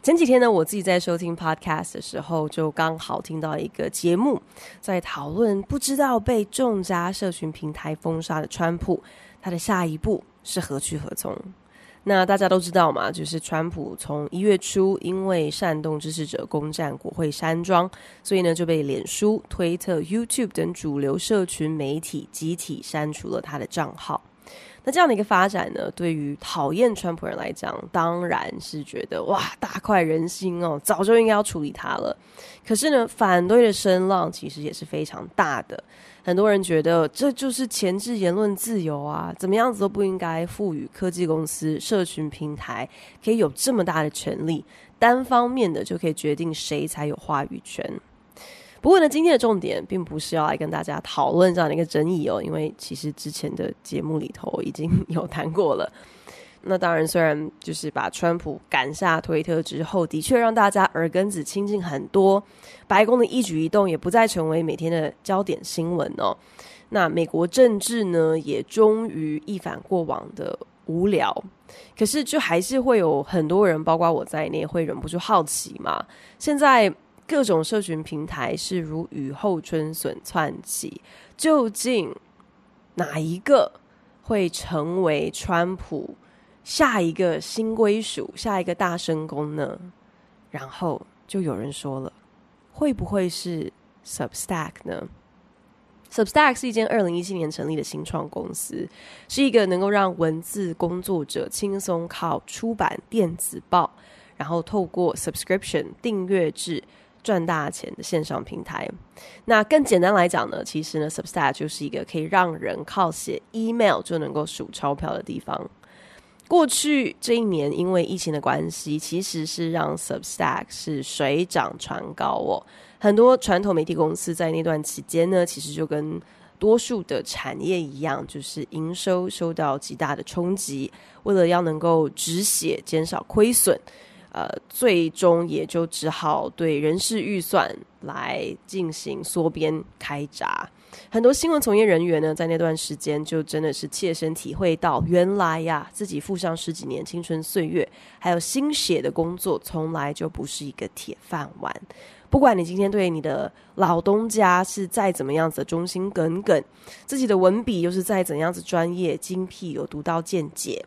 前几天呢，我自己在收听 podcast 的时候，就刚好听到一个节目，在讨论不知道被众家社群平台封杀的川普，他的下一步是何去何从？那大家都知道嘛，就是川普从一月初因为煽动支持者攻占国会山庄，所以呢就被脸书、推特、YouTube 等主流社群媒体集体删除了他的账号。那这样的一个发展呢，对于讨厌川普人来讲，当然是觉得哇，大快人心哦，早就应该要处理他了。可是呢，反对的声浪其实也是非常大的。很多人觉得这就是钳制言论自由啊，怎么样子都不应该赋予科技公司、社群平台可以有这么大的权利，单方面的就可以决定谁才有话语权。不过呢，今天的重点并不是要来跟大家讨论这样的一个争议哦，因为其实之前的节目里头已经有谈过了。那当然，虽然就是把川普赶下推特之后，的确让大家耳根子清净很多，白宫的一举一动也不再成为每天的焦点新闻哦。那美国政治呢，也终于一反过往的无聊。可是，就还是会有很多人，包括我在内，会忍不住好奇嘛。现在。各种社群平台是如雨后春笋窜起，究竟哪一个会成为川普下一个新归属、下一个大声公呢？然后就有人说了，会不会是 Substack 呢？Substack 是一间二零一七年成立的新创公司，是一个能够让文字工作者轻松靠出版电子报，然后透过 subscription 订阅制。赚大钱的线上平台，那更简单来讲呢，其实呢，Substack 就是一个可以让人靠写 email 就能够数钞票的地方。过去这一年，因为疫情的关系，其实是让 Substack 是水涨船高哦。很多传统媒体公司在那段期间呢，其实就跟多数的产业一样，就是营收受到极大的冲击。为了要能够止血，减少亏损。呃，最终也就只好对人事预算来进行缩编开闸。很多新闻从业人员呢，在那段时间就真的是切身体会到，原来呀，自己付上十几年青春岁月还有心血的工作，从来就不是一个铁饭碗。不管你今天对你的老东家是再怎么样子忠心耿耿，自己的文笔又是再怎样子专业精辟有独到见解。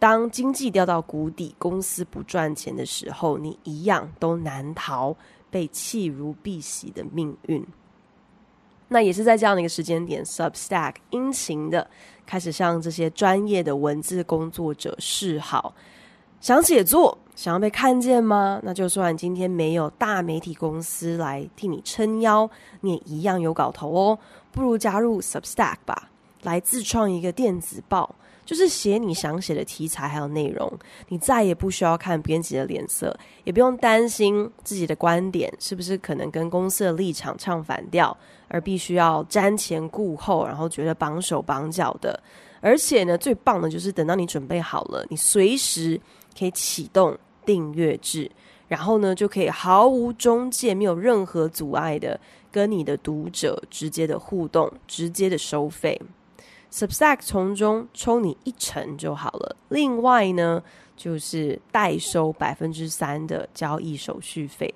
当经济掉到谷底，公司不赚钱的时候，你一样都难逃被弃如敝屣的命运。那也是在这样的一个时间点，Substack 殷勤的开始向这些专业的文字工作者示好。想写作，想要被看见吗？那就算今天没有大媒体公司来替你撑腰，你也一样有搞头哦。不如加入 Substack 吧，来自创一个电子报。就是写你想写的题材还有内容，你再也不需要看编辑的脸色，也不用担心自己的观点是不是可能跟公司的立场唱反调，而必须要瞻前顾后，然后觉得绑手绑脚的。而且呢，最棒的就是等到你准备好了，你随时可以启动订阅制，然后呢就可以毫无中介、没有任何阻碍的跟你的读者直接的互动，直接的收费。Substack 从中抽你一成就好了，另外呢，就是代收百分之三的交易手续费。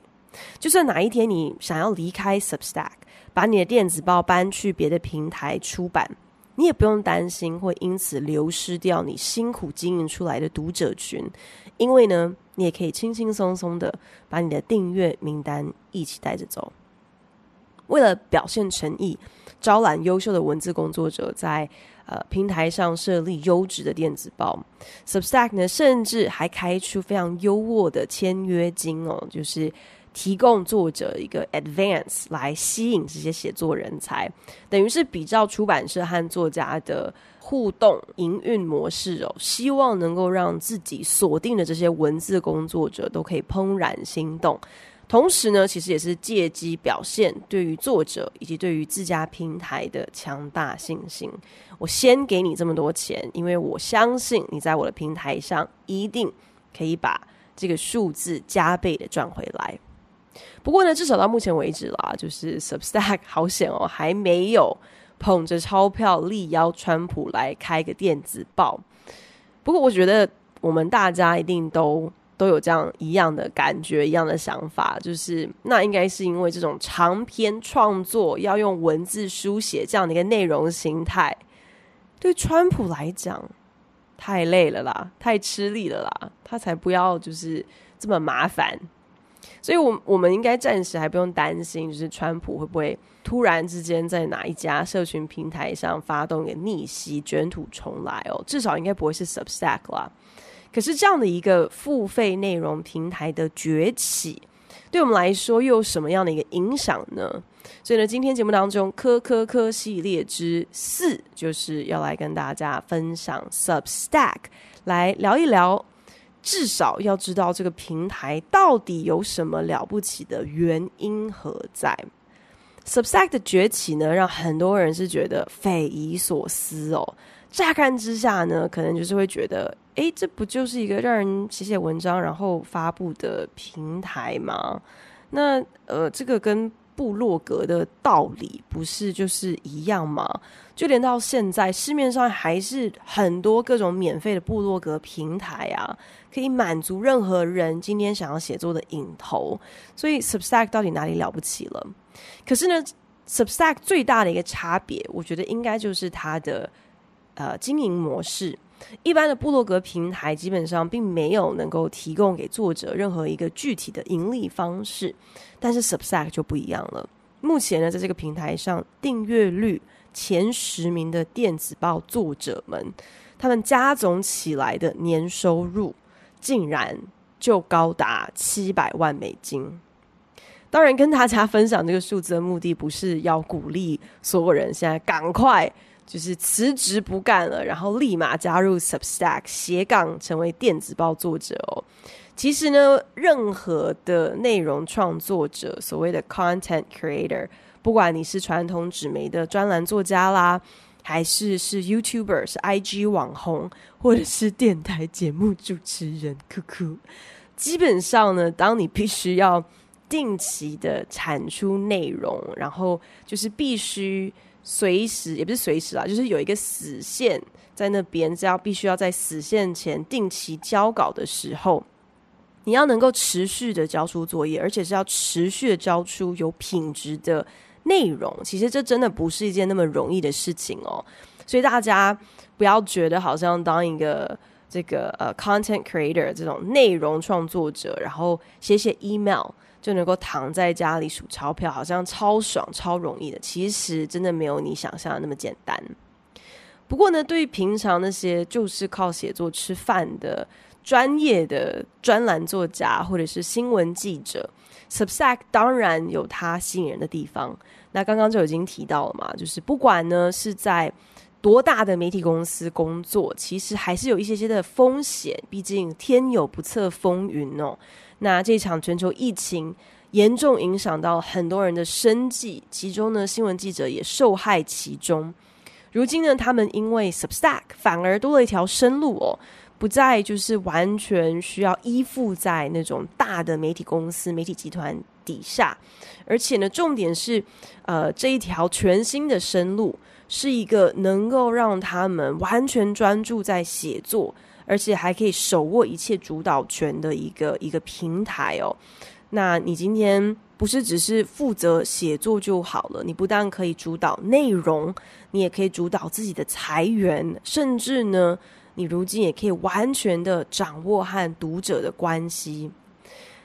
就算哪一天你想要离开 Substack，把你的电子报搬去别的平台出版，你也不用担心会因此流失掉你辛苦经营出来的读者群，因为呢，你也可以轻轻松松的把你的订阅名单一起带着走。为了表现诚意，招揽优秀的文字工作者在，在呃平台上设立优质的电子报，Substack 呢，甚至还开出非常优渥的签约金哦，就是提供作者一个 advance 来吸引这些写作人才，等于是比较出版社和作家的互动营运模式哦，希望能够让自己锁定的这些文字工作者都可以怦然心动。同时呢，其实也是借机表现对于作者以及对于自家平台的强大信心。我先给你这么多钱，因为我相信你在我的平台上一定可以把这个数字加倍的赚回来。不过呢，至少到目前为止啦，就是 Substack 好险哦，还没有捧着钞票力邀川普来开个电子报。不过我觉得我们大家一定都。都有这样一样的感觉，一样的想法，就是那应该是因为这种长篇创作要用文字书写这样的一个内容形态，对川普来讲太累了啦，太吃力了啦，他才不要就是这么麻烦。所以我，我我们应该暂时还不用担心，就是川普会不会突然之间在哪一家社群平台上发动一个逆袭，卷土重来哦，至少应该不会是 Substack 啦。可是这样的一个付费内容平台的崛起，对我们来说又有什么样的一个影响呢？所以呢，今天节目当中，科科科系列之四就是要来跟大家分享 Substack，来聊一聊，至少要知道这个平台到底有什么了不起的原因何在。Substack 的崛起呢，让很多人是觉得匪夷所思哦。乍看之下呢，可能就是会觉得，诶，这不就是一个让人写写文章然后发布的平台吗？那呃，这个跟部落格的道理不是就是一样吗？就连到现在，市面上还是很多各种免费的部落格平台啊，可以满足任何人今天想要写作的瘾头。所以，Substack 到底哪里了不起了？可是呢，Substack 最大的一个差别，我觉得应该就是它的。呃，经营模式，一般的部落格平台基本上并没有能够提供给作者任何一个具体的盈利方式，但是 Substack 就不一样了。目前呢，在这个平台上，订阅率前十名的电子报作者们，他们加总起来的年收入竟然就高达七百万美金。当然，跟大家分享这个数字的目的，不是要鼓励所有人现在赶快。就是辞职不干了，然后立马加入 Substack 斜杠成为电子报作者哦。其实呢，任何的内容创作者，所谓的 content creator，不管你是传统纸媒的专栏作家啦，还是是 YouTuber，是 IG 网红，或者是电台节目主持人，酷酷，基本上呢，当你必须要定期的产出内容，然后就是必须。随时也不是随时啦，就是有一个死线在那边，只要必须要在死线前定期交稿的时候，你要能够持续的交出作业，而且是要持续的交出有品质的内容。其实这真的不是一件那么容易的事情哦。所以大家不要觉得好像当一个这个呃 content creator 这种内容创作者，然后写写 email。就能够躺在家里数钞票，好像超爽、超容易的。其实真的没有你想象的那么简单。不过呢，对于平常那些就是靠写作吃饭的专业的专栏作家或者是新闻记者，Substack 当然有它吸引人的地方。那刚刚就已经提到了嘛，就是不管呢是在多大的媒体公司工作，其实还是有一些些的风险。毕竟天有不测风云哦。那这场全球疫情严重影响到很多人的生计，其中呢，新闻记者也受害其中。如今呢，他们因为 Substack 反而多了一条生路哦，不再就是完全需要依附在那种大的媒体公司、媒体集团底下，而且呢，重点是，呃，这一条全新的生路是一个能够让他们完全专注在写作。而且还可以手握一切主导权的一个一个平台哦。那你今天不是只是负责写作就好了，你不但可以主导内容，你也可以主导自己的财源，甚至呢，你如今也可以完全的掌握和读者的关系。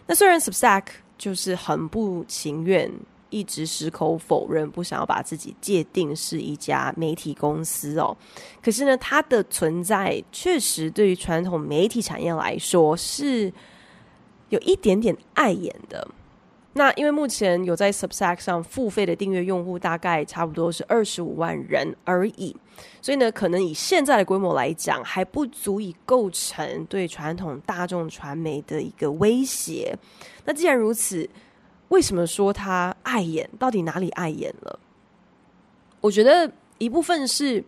那虽然 Substack 就是很不情愿。一直矢口否认，不想要把自己界定是一家媒体公司哦。可是呢，它的存在确实对于传统媒体产业来说是有一点点碍眼的。那因为目前有在 Substack 上付费的订阅用户大概差不多是二十五万人而已，所以呢，可能以现在的规模来讲，还不足以构成对传统大众传媒的一个威胁。那既然如此，为什么说它碍眼？到底哪里碍眼了？我觉得一部分是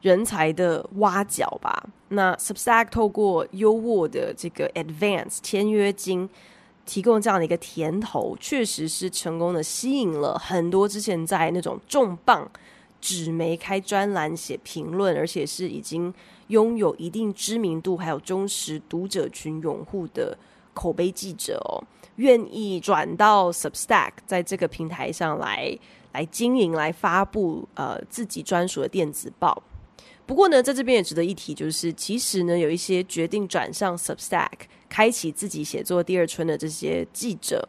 人才的挖角吧。那 Substack 透过优渥的这个 Advance 签约金。提供这样的一个甜头，确实是成功的吸引了很多之前在那种重磅纸媒开专栏写评论，而且是已经拥有一定知名度还有忠实读者群拥护的口碑记者哦，愿意转到 Substack，在这个平台上来来经营、来发布呃自己专属的电子报。不过呢，在这边也值得一提，就是其实呢，有一些决定转向 Substack，开启自己写作第二春的这些记者，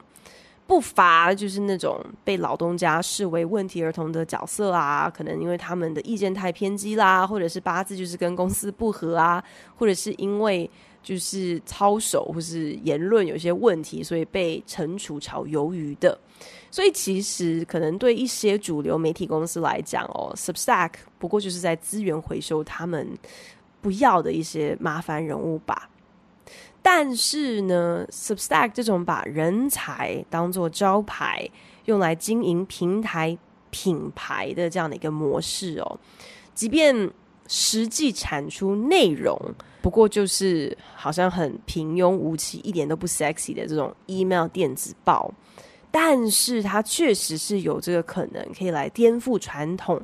不乏就是那种被老东家视为问题儿童的角色啊，可能因为他们的意见太偏激啦，或者是八字就是跟公司不合啊，或者是因为就是操守或是言论有些问题，所以被惩处炒鱿鱼的。所以其实可能对一些主流媒体公司来讲哦，Substack 不过就是在资源回收他们不要的一些麻烦人物吧。但是呢，Substack 这种把人才当做招牌用来经营平台品牌的这样的一个模式哦，即便实际产出内容不过就是好像很平庸无奇、一点都不 sexy 的这种 email 电子报。但是它确实是有这个可能，可以来颠覆传统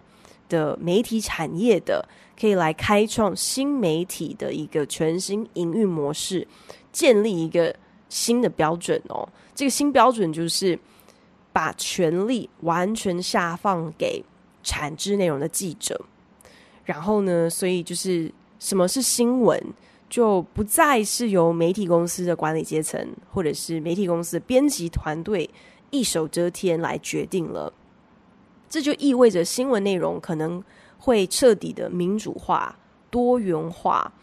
的媒体产业的，可以来开创新媒体的一个全新营运模式，建立一个新的标准哦。这个新标准就是把权力完全下放给产制内容的记者，然后呢，所以就是什么是新闻，就不再是由媒体公司的管理阶层或者是媒体公司的编辑团队。一手遮天来决定了，这就意味着新闻内容可能会彻底的民主化、多元化，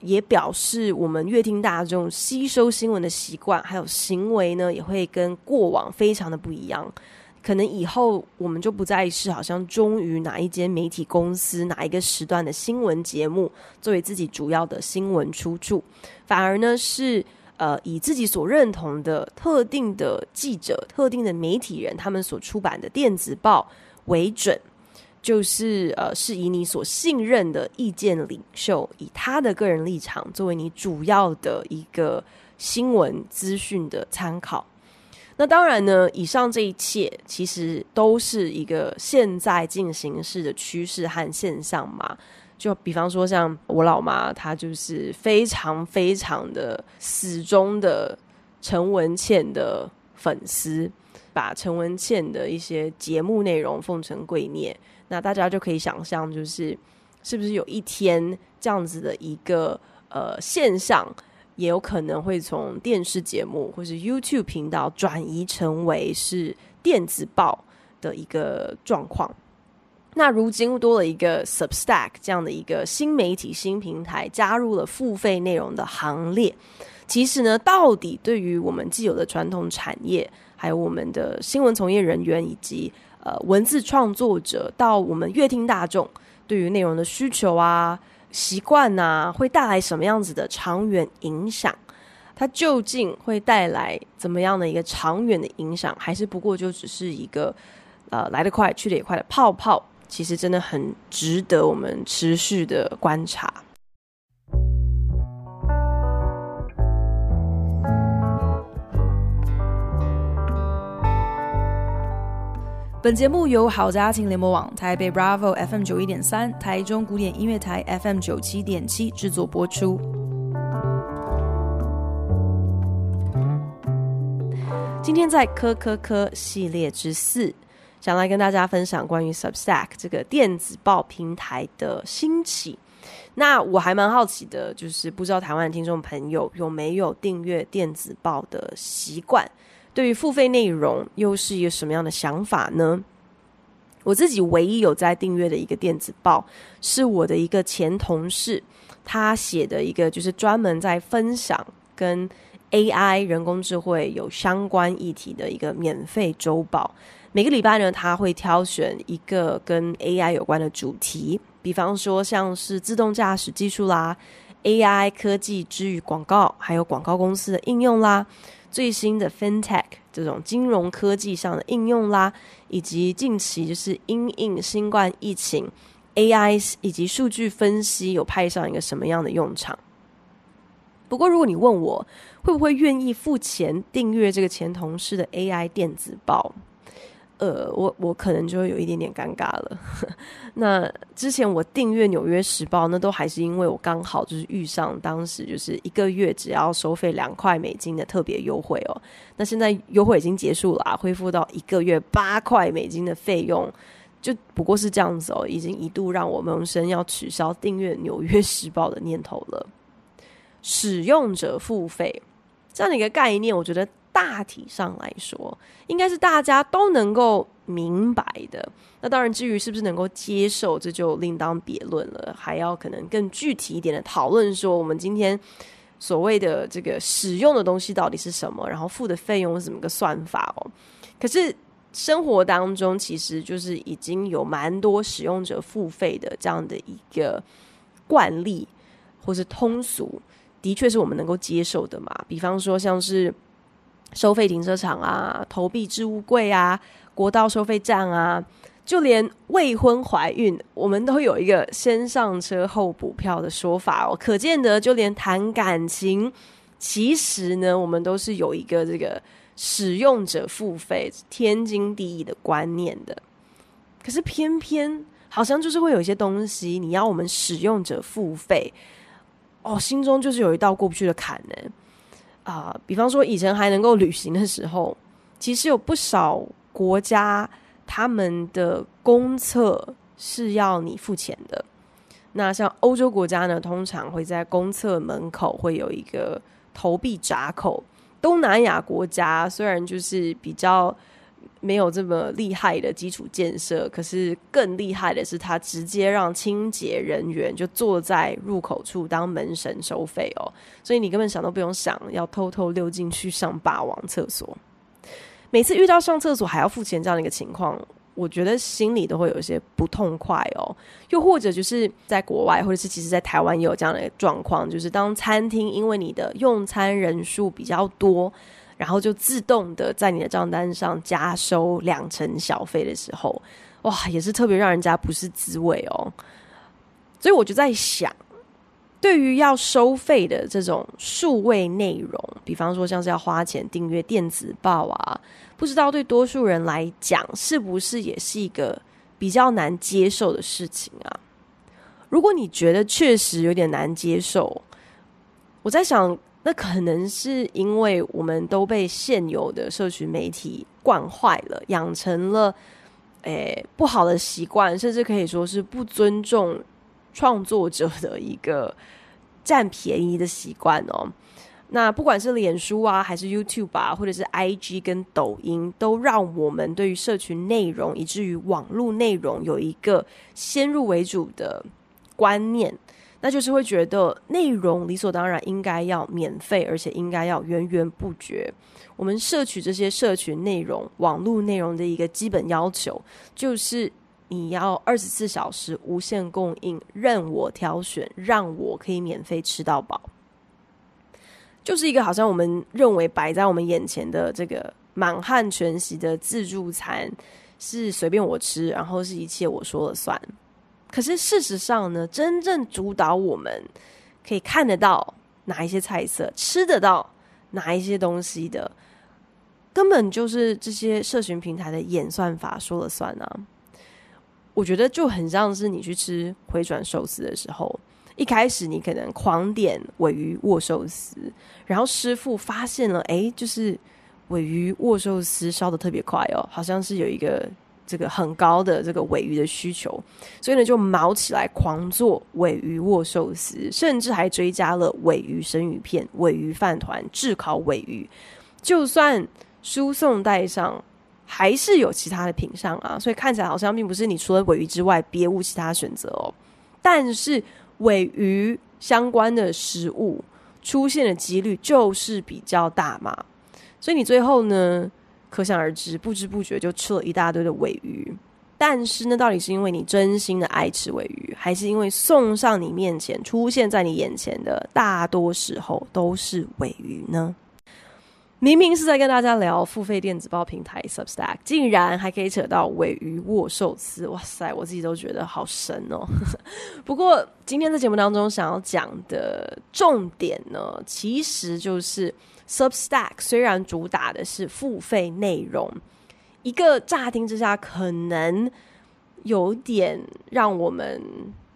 也表示我们阅听大众吸收新闻的习惯还有行为呢，也会跟过往非常的不一样。可能以后我们就不再是好像忠于哪一间媒体公司、哪一个时段的新闻节目作为自己主要的新闻出处，反而呢是。呃，以自己所认同的特定的记者、特定的媒体人，他们所出版的电子报为准，就是呃，是以你所信任的意见领袖，以他的个人立场作为你主要的一个新闻资讯的参考。那当然呢，以上这一切其实都是一个现在进行式的趋势和现象嘛。就比方说，像我老妈，她就是非常非常的死忠的陈文茜的粉丝，把陈文茜的一些节目内容奉成圭臬。那大家就可以想象，就是是不是有一天这样子的一个呃现象，也有可能会从电视节目或是 YouTube 频道转移成为是电子报的一个状况。那如今多了一个 Substack 这样的一个新媒体新平台，加入了付费内容的行列。其实呢，到底对于我们既有的传统产业，还有我们的新闻从业人员以及呃文字创作者，到我们阅听大众对于内容的需求啊、习惯啊，会带来什么样子的长远影响？它究竟会带来怎么样的一个长远的影响？还是不过就只是一个呃来得快去得也快的泡泡？其实真的很值得我们持续的观察。本节目由好家庭联播网、台北 Bravo FM 九一点三、台中古典音乐台 FM 九七点七制作播出。今天在科科科系列之四。想来跟大家分享关于 Substack 这个电子报平台的兴起。那我还蛮好奇的，就是不知道台湾的听众朋友有没有订阅电子报的习惯？对于付费内容又是一个什么样的想法呢？我自己唯一有在订阅的一个电子报，是我的一个前同事他写的一个，就是专门在分享跟 AI 人工智慧有相关议题的一个免费周报。每个礼拜呢，他会挑选一个跟 AI 有关的主题，比方说像是自动驾驶技术啦、AI 科技之于广告，还有广告公司的应用啦，最新的 FinTech 这种金融科技上的应用啦，以及近期就是因应新冠疫情，AI 以及数据分析有派上一个什么样的用场。不过，如果你问我会不会愿意付钱订阅这个前同事的 AI 电子报？呃，我我可能就会有一点点尴尬了。那之前我订阅《纽约时报》，那都还是因为我刚好就是遇上当时就是一个月只要收费两块美金的特别优惠哦。那现在优惠已经结束了啊，恢复到一个月八块美金的费用，就不过是这样子哦，已经一度让我萌生要取消订阅《纽约时报》的念头了。使用者付费这样的一个概念，我觉得。大体上来说，应该是大家都能够明白的。那当然，至于是不是能够接受，这就另当别论了。还要可能更具体一点的讨论，说我们今天所谓的这个使用的东西到底是什么，然后付的费用是怎么个算法哦。可是生活当中，其实就是已经有蛮多使用者付费的这样的一个惯例，或是通俗，的确是我们能够接受的嘛。比方说，像是。收费停车场啊，投币置物柜啊，国道收费站啊，就连未婚怀孕，我们都有一个先上车后补票的说法哦。可见得，就连谈感情，其实呢，我们都是有一个这个使用者付费天经地义的观念的。可是偏偏好像就是会有一些东西，你要我们使用者付费，哦，心中就是有一道过不去的坎呢。啊、比方说以前还能够旅行的时候，其实有不少国家他们的公厕是要你付钱的。那像欧洲国家呢，通常会在公厕门口会有一个投币闸口。东南亚国家虽然就是比较。没有这么厉害的基础建设，可是更厉害的是，他直接让清洁人员就坐在入口处当门神收费哦，所以你根本想都不用想，要偷偷溜进去上霸王厕所。每次遇到上厕所还要付钱这样的一个情况，我觉得心里都会有一些不痛快哦。又或者就是在国外，或者是其实在台湾也有这样的状况，就是当餐厅因为你的用餐人数比较多。然后就自动的在你的账单上加收两成小费的时候，哇，也是特别让人家不是滋味哦。所以我就在想，对于要收费的这种数位内容，比方说像是要花钱订阅电子报啊，不知道对多数人来讲是不是也是一个比较难接受的事情啊？如果你觉得确实有点难接受，我在想。那可能是因为我们都被现有的社群媒体惯坏了，养成了诶不好的习惯，甚至可以说是不尊重创作者的一个占便宜的习惯哦。那不管是脸书啊，还是 YouTube 啊，或者是 IG 跟抖音，都让我们对于社群内容，以至于网络内容有一个先入为主的观念。那就是会觉得内容理所当然应该要免费，而且应该要源源不绝。我们摄取这些社群内容、网络内容的一个基本要求，就是你要二十四小时无限供应，任我挑选，让我可以免费吃到饱。就是一个好像我们认为摆在我们眼前的这个满汉全席的自助餐，是随便我吃，然后是一切我说了算。可是事实上呢，真正主导我们可以看得到哪一些菜色，吃得到哪一些东西的，根本就是这些社群平台的演算法说了算啊！我觉得就很像是你去吃回转寿司的时候，一开始你可能狂点尾鱼握寿司，然后师傅发现了，哎，就是尾鱼握寿司烧的特别快哦，好像是有一个。这个很高的这个鮪鱼的需求，所以呢就卯起来狂做鮪鱼握寿司，甚至还追加了鮪鱼生鱼片、鮪鱼饭团、炙烤鮪鱼。就算输送带上还是有其他的品项啊，所以看起来好像并不是你除了鮪鱼之外别无其他选择哦。但是鮪鱼相关的食物出现的几率就是比较大嘛。所以你最后呢，可想而知，不知不觉就吃了一大堆的尾鱼。但是呢，到底是因为你真心的爱吃尾鱼，还是因为送上你面前、出现在你眼前的大多时候都是尾鱼呢？明明是在跟大家聊付费电子报平台 Substack，竟然还可以扯到尾鱼握寿司，哇塞！我自己都觉得好神哦。不过今天在节目当中想要讲的重点呢，其实就是 Substack 虽然主打的是付费内容，一个乍听之下可能有点让我们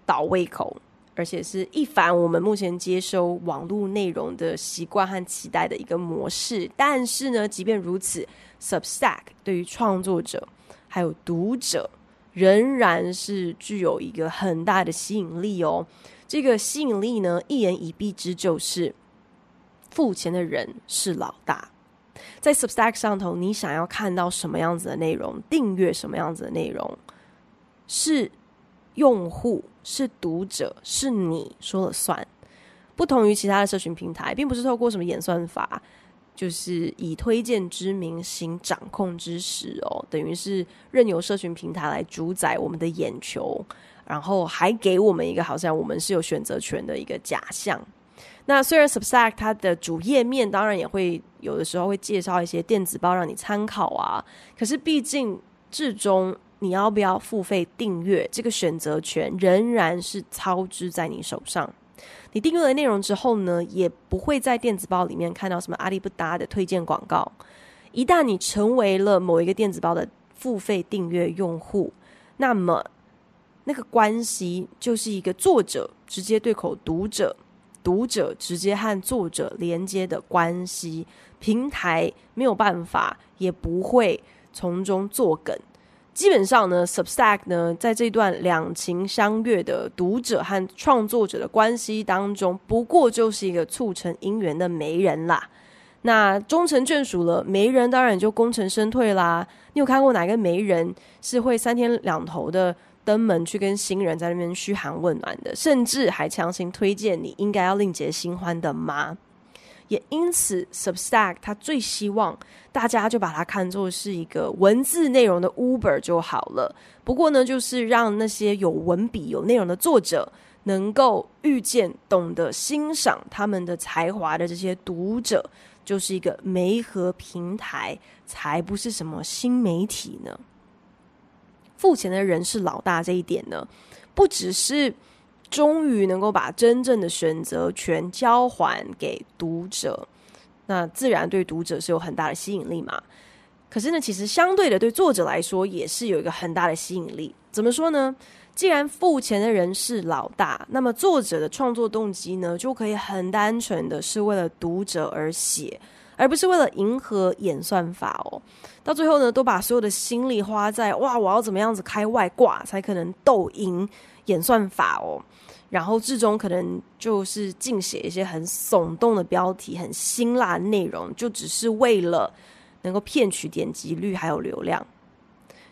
倒胃口。而且是一反我们目前接收网络内容的习惯和期待的一个模式。但是呢，即便如此，Substack 对于创作者还有读者仍然是具有一个很大的吸引力哦。这个吸引力呢，一言以蔽之就是付钱的人是老大。在 Substack 上头，你想要看到什么样子的内容，订阅什么样子的内容，是。用户是读者，是你说了算。不同于其他的社群平台，并不是透过什么演算法，就是以推荐之名行掌控之实哦。等于是任由社群平台来主宰我们的眼球，然后还给我们一个好像我们是有选择权的一个假象。那虽然 Substack 它的主页面当然也会有的时候会介绍一些电子报让你参考啊，可是毕竟至终。你要不要付费订阅？这个选择权仍然是操之在你手上。你订阅了内容之后呢，也不会在电子报里面看到什么阿里不达的推荐广告。一旦你成为了某一个电子报的付费订阅用户，那么那个关系就是一个作者直接对口读者，读者直接和作者连接的关系。平台没有办法，也不会从中作梗。基本上呢，Substack 呢，在这段两情相悦的读者和创作者的关系当中，不过就是一个促成姻缘的媒人啦。那终成眷属了，媒人当然就功成身退啦。你有看过哪个媒人是会三天两头的登门去跟新人在那边嘘寒问暖的，甚至还强行推荐你应该要另结新欢的吗？也因此，Substack 它最希望大家就把它看作是一个文字内容的 Uber 就好了。不过呢，就是让那些有文笔、有内容的作者能够遇见、懂得欣赏他们的才华的这些读者，就是一个媒合平台，才不是什么新媒体呢。付钱的人是老大这一点呢，不只是。终于能够把真正的选择权交还给读者，那自然对读者是有很大的吸引力嘛。可是呢，其实相对的，对作者来说也是有一个很大的吸引力。怎么说呢？既然付钱的人是老大，那么作者的创作动机呢，就可以很单纯的是为了读者而写，而不是为了迎合演算法哦。到最后呢，都把所有的心力花在哇，我要怎么样子开外挂才可能斗赢演算法哦。然后至终可能就是尽写一些很耸动的标题、很辛辣的内容，就只是为了能够骗取点击率还有流量。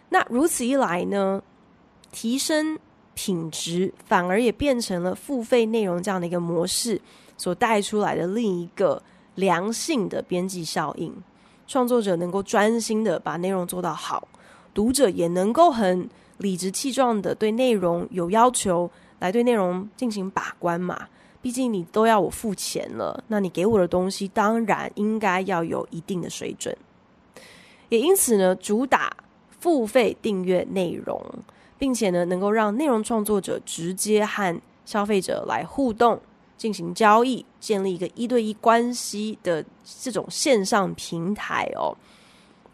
那如此一来呢，提升品质反而也变成了付费内容这样的一个模式所带出来的另一个良性的边际效应。创作者能够专心的把内容做到好，读者也能够很理直气壮的对内容有要求。来对内容进行把关嘛，毕竟你都要我付钱了，那你给我的东西当然应该要有一定的水准。也因此呢，主打付费订阅内容，并且呢，能够让内容创作者直接和消费者来互动、进行交易、建立一个一对一关系的这种线上平台哦。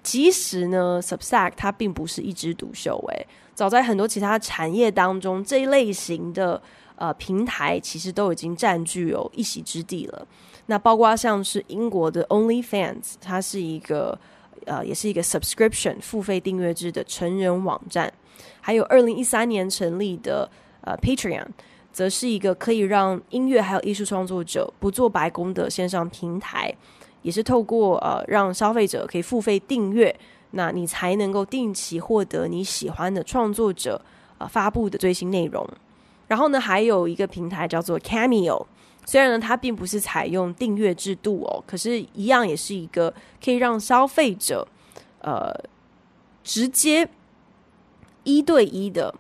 其实呢，Substack 它并不是一枝独秀，诶，早在很多其他产业当中，这一类型的呃平台其实都已经占据有一席之地了。那包括像是英国的 OnlyFans，它是一个呃，也是一个 subscription 付费订阅制的成人网站，还有二零一三年成立的呃 Patreon，则是一个可以让音乐还有艺术创作者不做白工的线上平台。也是透过呃，让消费者可以付费订阅，那你才能够定期获得你喜欢的创作者呃发布的最新内容。然后呢，还有一个平台叫做 Cameo，虽然呢，它并不是采用订阅制度哦，可是，一样也是一个可以让消费者，呃，直接一对一的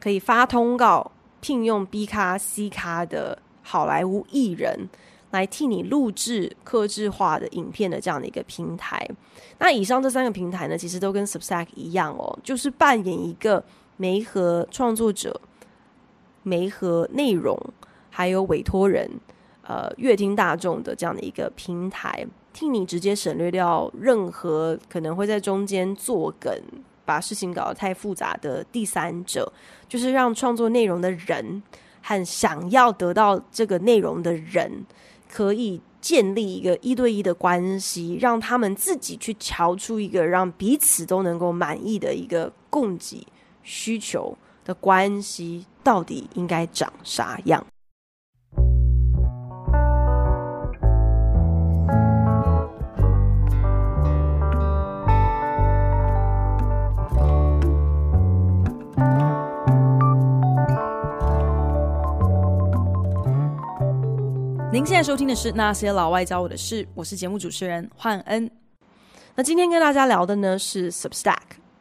可以发通告聘用 B 咖 C 咖的好莱坞艺人来替你录制客制化的影片的这样的一个平台。那以上这三个平台呢，其实都跟 Substack 一样哦，就是扮演一个媒合创作者、媒合内容。还有委托人，呃，阅听大众的这样的一个平台，替你直接省略掉任何可能会在中间作梗，把事情搞得太复杂的第三者，就是让创作内容的人和想要得到这个内容的人，可以建立一个一对一的关系，让他们自己去瞧出一个让彼此都能够满意的一个供给需求的关系，到底应该长啥样？您现在收听的是《那些老外教我的事》，我是节目主持人焕恩。那今天跟大家聊的呢是 Substack，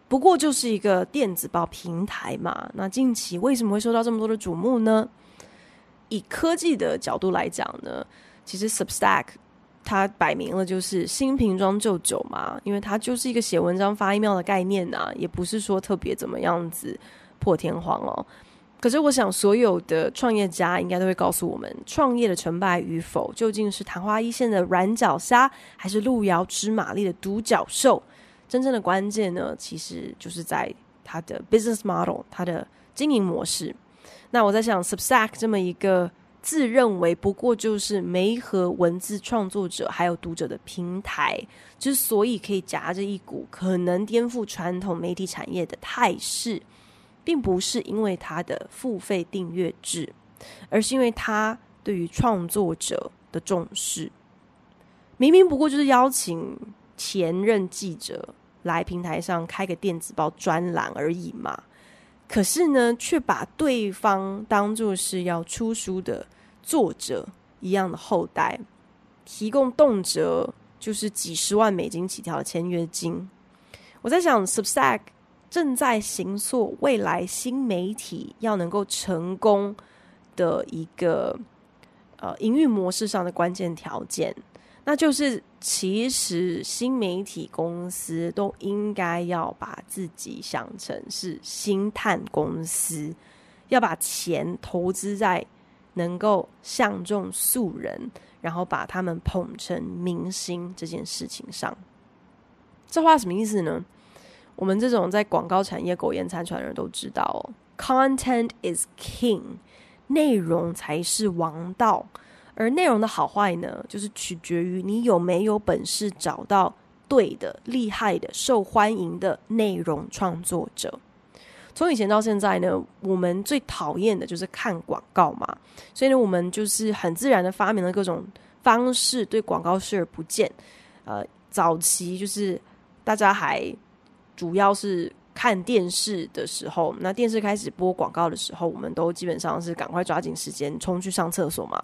不过就是一个电子报平台嘛。那近期为什么会受到这么多的瞩目呢？以科技的角度来讲呢，其实 Substack 它摆明了就是新瓶装旧酒嘛，因为它就是一个写文章发 email 的概念、啊，也不是说特别怎么样子破天荒哦。可是，我想所有的创业家应该都会告诉我们，创业的成败与否，究竟是昙花一现的软脚虾，还是路遥知马力的独角兽？真正的关键呢，其实就是在它的 business model，它的经营模式。那我在想，Substack 这么一个自认为不过就是媒和文字创作者还有读者的平台，之所以可以夹着一股可能颠覆传统媒体产业的态势。并不是因为他的付费订阅制，而是因为他对于创作者的重视。明明不过就是邀请前任记者来平台上开个电子报专栏而已嘛，可是呢，却把对方当作是要出书的作者一样的后代，提供动辄就是几十万美金起跳的签约金。我在想，Substack。正在形塑未来新媒体要能够成功的一个呃营运模式上的关键条件，那就是其实新媒体公司都应该要把自己想成是星探公司，要把钱投资在能够相中素人，然后把他们捧成明星这件事情上。这话什么意思呢？我们这种在广告产业苟延残喘的人都知道哦，Content is king，内容才是王道。而内容的好坏呢，就是取决于你有没有本事找到对的、厉害的、受欢迎的内容创作者。从以前到现在呢，我们最讨厌的就是看广告嘛，所以呢，我们就是很自然的发明了各种方式对广告视而不见。呃，早期就是大家还。主要是看电视的时候，那电视开始播广告的时候，我们都基本上是赶快抓紧时间冲去上厕所嘛。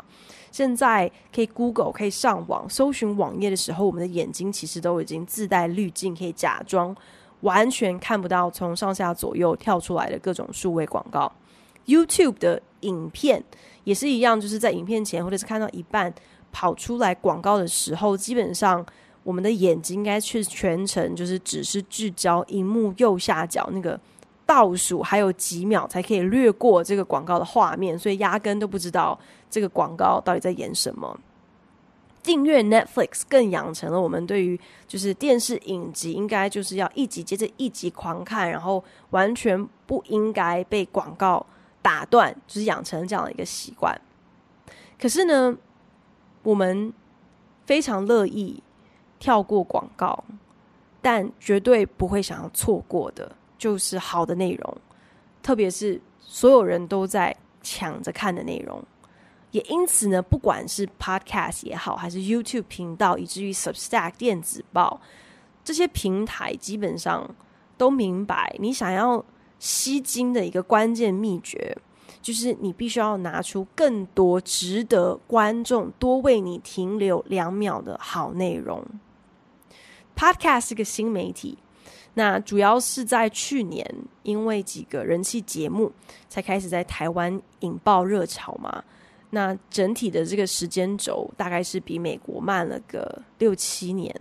现在可以 Google 可以上网搜寻网页的时候，我们的眼睛其实都已经自带滤镜，可以假装完全看不到从上下左右跳出来的各种数位广告。YouTube 的影片也是一样，就是在影片前或者是看到一半跑出来广告的时候，基本上。我们的眼睛应该去全程就是只是聚焦荧幕右下角那个倒数，还有几秒才可以略过这个广告的画面，所以压根都不知道这个广告到底在演什么。订阅 Netflix 更养成了我们对于就是电视影集应该就是要一集接着一集狂看，然后完全不应该被广告打断，就是养成这样的一个习惯。可是呢，我们非常乐意。跳过广告，但绝对不会想要错过的，就是好的内容，特别是所有人都在抢着看的内容。也因此呢，不管是 Podcast 也好，还是 YouTube 频道，以至于 Substack 电子报这些平台，基本上都明白，你想要吸睛的一个关键秘诀，就是你必须要拿出更多值得观众多为你停留两秒的好内容。Podcast 是个新媒体，那主要是在去年，因为几个人气节目才开始在台湾引爆热潮嘛。那整体的这个时间轴大概是比美国慢了个六七年。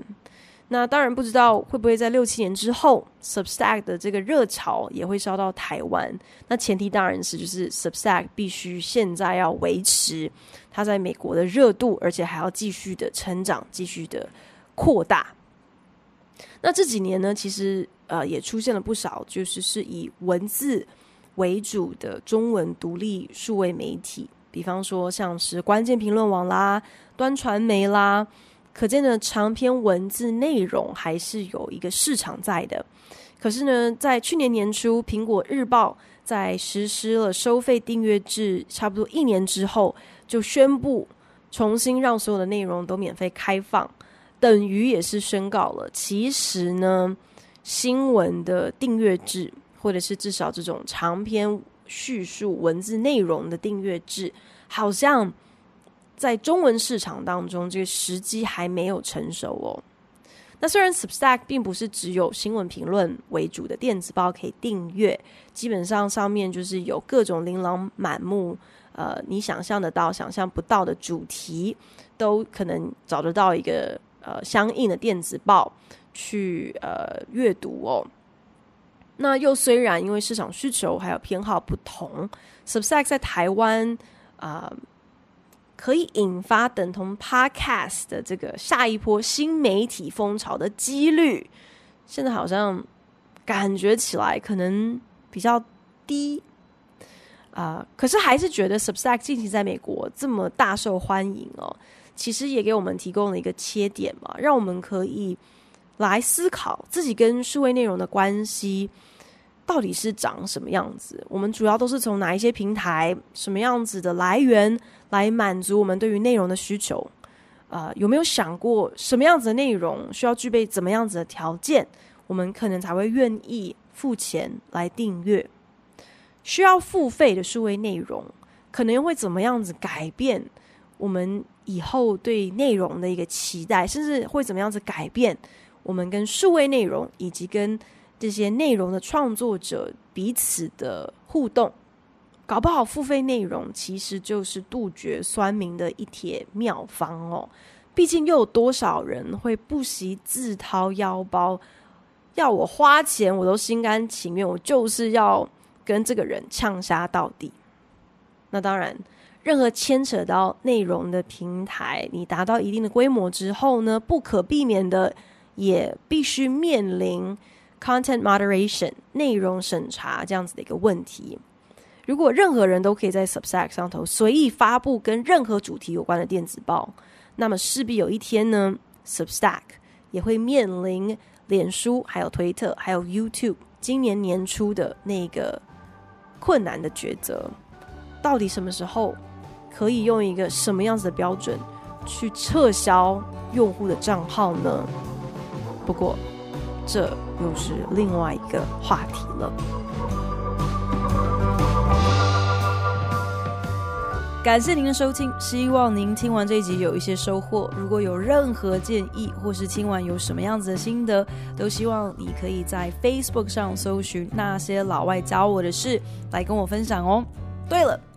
那当然不知道会不会在六七年之后，Substack 的这个热潮也会烧到台湾。那前提当然是就是 Substack 必须现在要维持它在美国的热度，而且还要继续的成长，继续的扩大。那这几年呢，其实呃也出现了不少，就是是以文字为主的中文独立数位媒体，比方说像是关键评论网啦、端传媒啦，可见的长篇文字内容还是有一个市场在的。可是呢，在去年年初，苹果日报在实施了收费订阅制，差不多一年之后，就宣布重新让所有的内容都免费开放。等于也是宣告了，其实呢，新闻的订阅制，或者是至少这种长篇叙述文字内容的订阅制，好像在中文市场当中，这个时机还没有成熟哦。那虽然 Substack 并不是只有新闻评论为主的电子报可以订阅，基本上上面就是有各种琳琅满目，呃，你想象得到、想象不到的主题，都可能找得到一个。呃，相应的电子报去呃阅读哦。那又虽然因为市场需求还有偏好不同，Substack 在台湾啊、可以引发等同 Podcast 的这个下一波新媒体风潮的几率，现在好像感觉起来可能比较低啊、可是还是觉得 Substack 近期在美国这么大受欢迎哦。其实也给我们提供了一个切点嘛，让我们可以来思考自己跟数位内容的关系到底是长什么样子。我们主要都是从哪一些平台、什么样子的来源来满足我们对于内容的需求？啊、有没有想过什么样子的内容需要具备怎么样子的条件，我们可能才会愿意付钱来订阅？需要付费的数位内容，可能又会怎么样子改变我们？以后对内容的一个期待，甚至会怎么样子改变我们跟数位内容以及跟这些内容的创作者彼此的互动，搞不好付费内容其实就是杜绝酸民的一帖妙方哦。毕竟又有多少人会不惜自掏腰包，要我花钱我都心甘情愿，我就是要跟这个人呛杀到底。那当然。任何牵扯到内容的平台，你达到一定的规模之后呢，不可避免的也必须面临 content moderation 内容审查这样子的一个问题。如果任何人都可以在 Substack 上头随意发布跟任何主题有关的电子报，那么势必有一天呢，Substack 也会面临脸书、还有推特、还有 YouTube 今年年初的那个困难的抉择，到底什么时候？可以用一个什么样子的标准去撤销用户的账号呢？不过，这又是另外一个话题了。感谢您的收听，希望您听完这一集有一些收获。如果有任何建议，或是听完有什么样子的心得，都希望你可以在 Facebook 上搜寻那些老外教我的事，来跟我分享哦。对了。